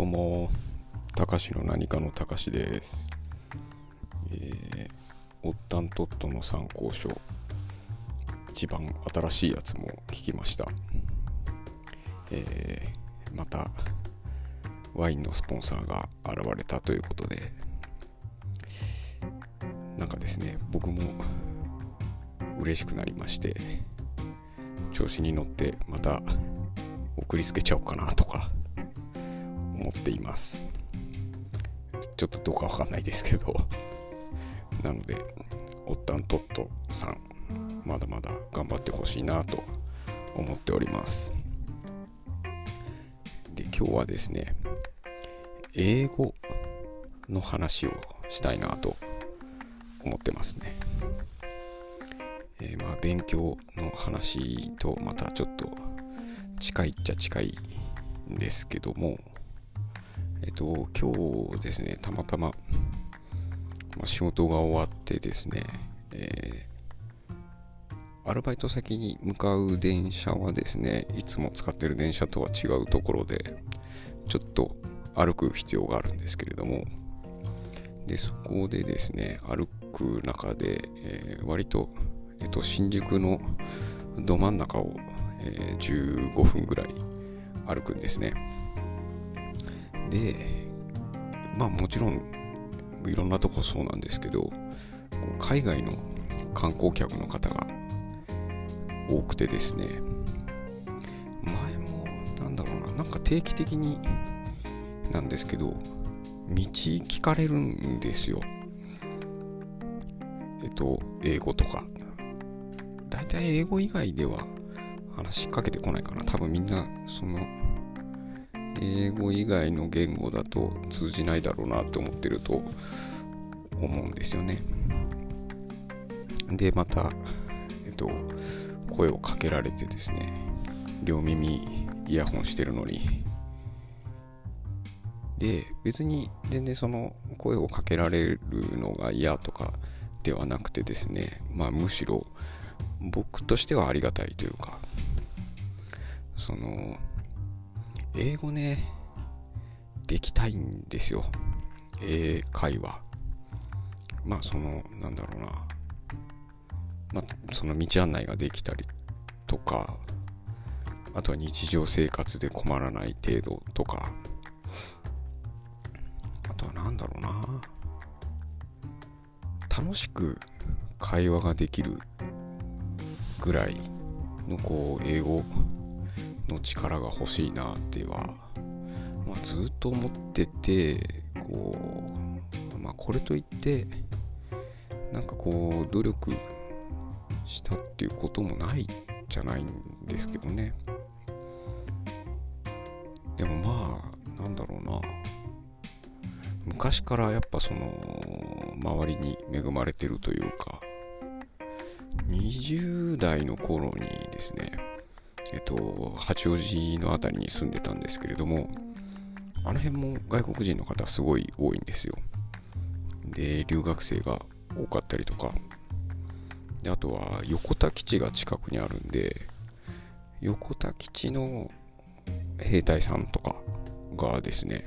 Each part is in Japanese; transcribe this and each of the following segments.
どうも、たかしの何かのたかしです。えー、オッタントットの参考書、一番新しいやつも聞きました。えー、また、ワインのスポンサーが現れたということで、なんかですね、僕も嬉しくなりまして、調子に乗ってまた送りつけちゃおうかなとか思っています。ちょっとどうかわかんないですけど。なのでおったんとっとさんまだまだ頑張ってほしいなと思っております。で今日はですね英語の話をしたいなと思ってますね。えーまあ勉強の話とまたちょっと近いっちゃ近いんですけどもえっと今日ですねたまたま、まあ、仕事が終わってですね、えーアルバイト先に向かう電車はですねいつも使ってる電車とは違うところでちょっと歩く必要があるんですけれどもでそこでですね歩く中で、えー割と、えっと、新宿のど真ん中を、えー15分ぐらい歩くんですね。でまあもちろんいろんなとこそうなんですけど海外の観光客の方が多くてですね。前もなんだろうななんか定期的になんですけど道聞かれるんですよ。えっと英語とか。大体英語以外では話しかけてこないかな。多分みんなその英語以外の言語だと通じないだろうなと思ってると思うんですよね。でまたえっと声をかけられてですね両耳イヤホンしてるのに。で別に全然その声をかけられるのが嫌とかではなくてですねまあむしろ僕としてはありがたいというかその英語ねできたいんですよ。英会話。まあそのなんだろうな。まあその道案内ができたりとかあとは日常生活で困らない程度とか。あとはなんだろうな。楽しく会話ができるぐらいのこう英語の力が欲しいなっては、まあ、ずっと思っててこう、まあ、これといってなんかこう努力したっていうこともないじゃないんですけどね。でもまあなんだろうな。昔からやっぱその周りに恵まれてるというか20代の頃にですねえっと八王子の辺りに住んでたんですけれどもあの辺も外国人の方すごい多いんですよ。で留学生が多かったりとか。であとは横田基地が近くにあるんで横田基地の兵隊さんとかがですね、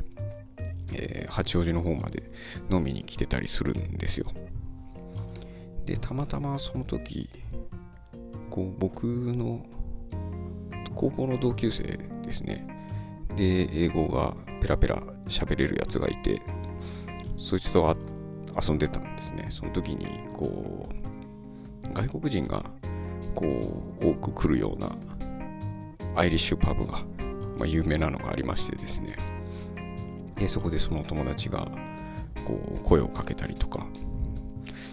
えー八王子の方まで飲みに来てたりするんですよ。でたまたまその時こう僕の高校の同級生ですね。で英語がペラペラ喋れるやつがいてそいつとあ遊んでたんですね。その時にこう外国人がこう多く来るようなアイリッシュパブが、まあ、有名なのがありましてですね。でそこでその友達がこう声をかけたりとか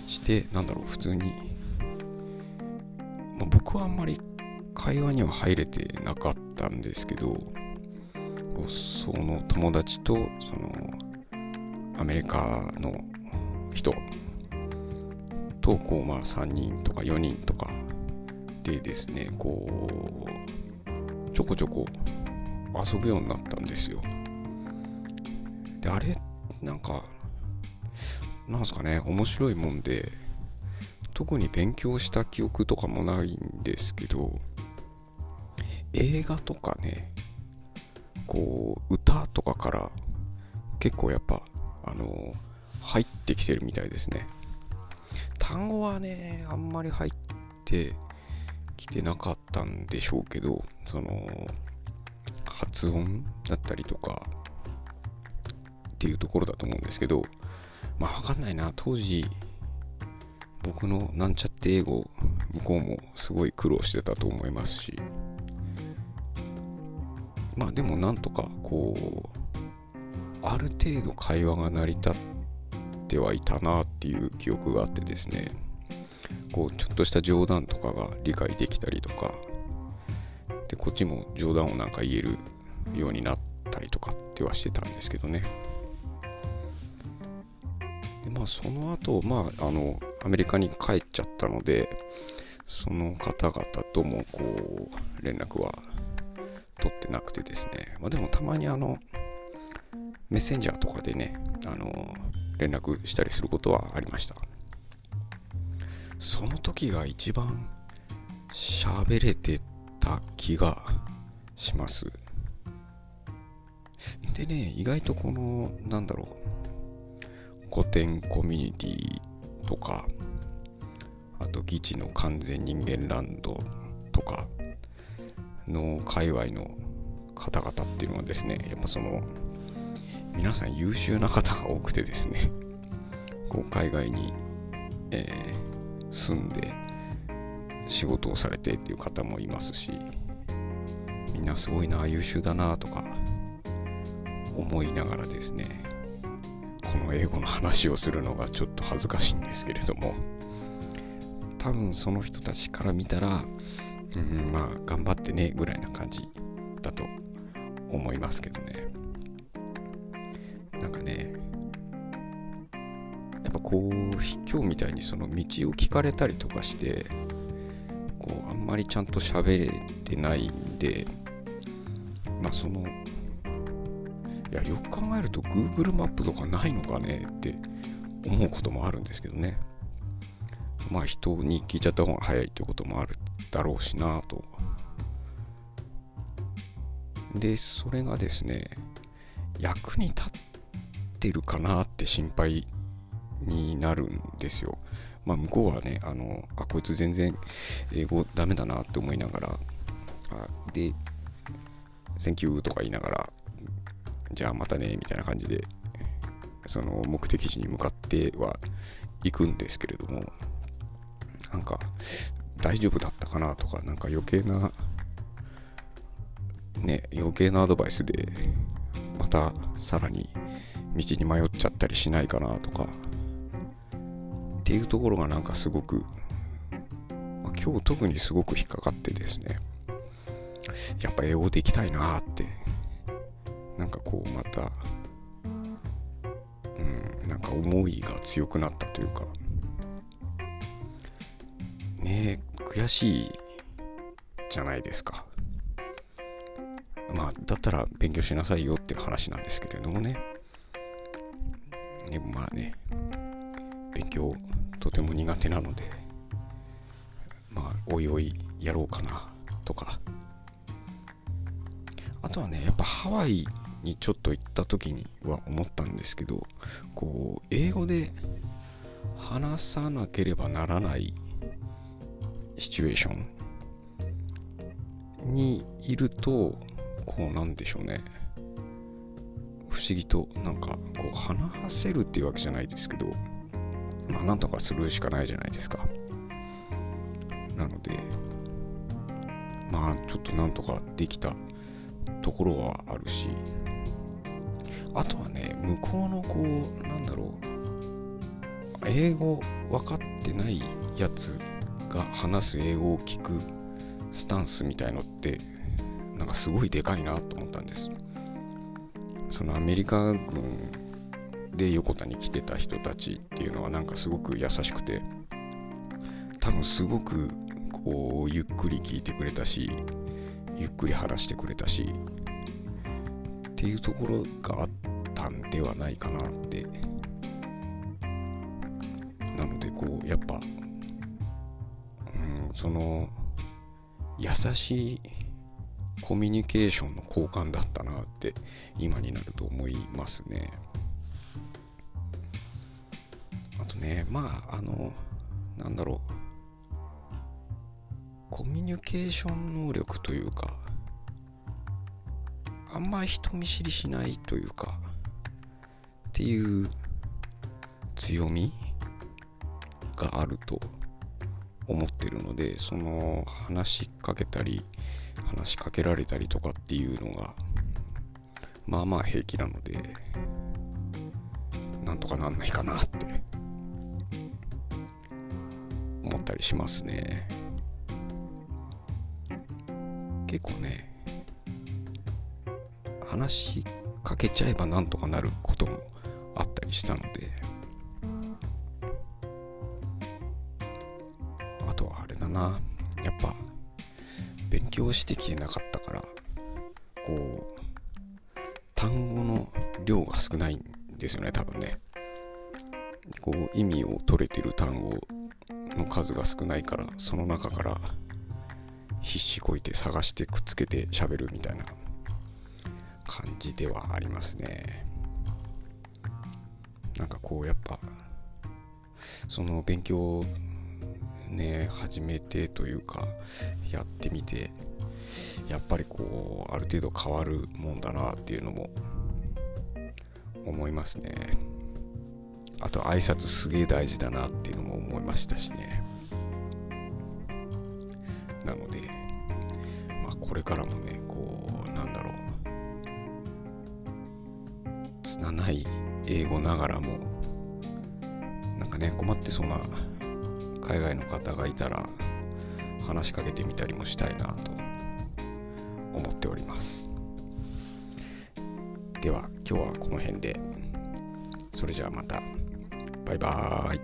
してなんだろう普通に、まあ、僕はあんまり会話には入れてなかったんですけどその友達とそのアメリカの人とこうまあ3人とか4人とかでですねこうちょこちょこ遊ぶようになったんですよ。であれなんかなんすかね面白いもんで特に勉強した記憶とかもないんですけど映画とかねこう歌とかから結構やっぱあの入ってきてるみたいですね。単語はねあんまり入ってきてなかったんでしょうけどその発音だったりとかっていうところだと思うんですけどまあ分かんないな。当時僕のなんちゃって英語向こうもすごい苦労してたと思いますし。まあでもなんとかこうある程度会話が成り立ってはいたなっていう記憶があってですね。こうちょっとした冗談とかが理解できたりとか。でこっちも冗談をなんか言えるようになったりとかってはしてたんですけどね。でまあその後まああのアメリカに帰っちゃったのでその方々ともこう連絡は取ってなくてですね、まあ、でもたまにあのメッセンジャーとかでねあの連絡したりすることはありました。その時が一番喋れてた気がします。でね意外とこのなんだろう古典コミュニティとかあと議地の完全人間ランドの界隈の方々っていうのはですねやっぱその皆さん優秀な方が多くてですねこう海外に、えー、住んで仕事をされてっていう方もいますしみんなすごいな優秀だなとか思いながらですねこの英語の話をするのがちょっと恥ずかしいんですけれども多分その人たちから見たら、うん、まあ頑張ってねぐらいな感じだと思いますけどね。なんかねやっぱこう今日みたいにその道を聞かれたりとかしてこうあんまりちゃんと喋れてないんでまあそのいやよく考えると Google マップとかないのかねって思うこともあるんですけどね。まあ人に聞いちゃった方が早いってこともあるだろうしなと。でそれがですね役に立ってるかなって心配になるんですよ。まあ向こうはねあのあこいつ全然英語ダメだなって思いながらあで「Thank you」とか言いながらじゃあまたねみたいな感じでその目的地に向かっては行くんですけれどもなんか大丈夫だったかなとかなんか余計なね余計なアドバイスでまたさらに道に迷っちゃったりしないかなとかっていうところがなんかすごく、ま、今日特にすごく引っかかってですね。やっぱ英語できたいなってなんかこうまたうんなんか思いが強くなったというか。ねえ悔しいじゃないですか。まあだったら勉強しなさいよっていう話なんですけれどもね。でもまあね勉強とても苦手なのでまあおいおいやろうかなとか。あとはねやっぱハワイにちょっと行った時には思ったんですけどこう英語で話さなければならないシチュエーションにいるとこうなんでしょうね。不思議となんかこう話せるっていうわけじゃないですけどまあなんとかするしかないじゃないですか。なのでまあちょっとなんとかできたところはあるしあとはね向こうのこうなんだろう英語分かってないやつが話す英語を聞くスタンスみたいのってなんかすごいでかいなと思ったんです。そのアメリカ軍で横田に来てた人たちっていうのはなんかすごく優しくて多分すごくこうゆっくり聞いてくれたしゆっくり話してくれたしっていうところがあったんではないかなって。なのでこうやっぱ、その優しいコミュニケーションの交換だったなって今になると思いますね。あとねまああのなんだろう。コミュニケーション能力というかあんま人見知りしないというかっていう強みがあると思ってるのでその話しかけたり話しかけられたりとかっていうのがまあまあ平気なのでなんとかなんないかなって思ったりしますね。結構ね話しかけちゃえばなんとかなることもあったりしたので強してきてなかったからこう単語の量が少ないんですよね多分ね。こう意味を取れてる単語の数が少ないからその中から必死こいて探してくっつけて喋るみたいな感じではありますね。なんかこうやっぱその勉強ね始めてというかやってみてやっぱりこうある程度変わるもんだなっていうのも思いますね。あと挨拶すげえ大事だなっていうのも思いましたしね。なのでまあこれからもねこうなんだろう。拙い英語ながらもなんかね困ってそうな海外の方がいたら話しかけてみたりもしたいなと思っております。では今日はこの辺で。それじゃあまた。バイバーイ。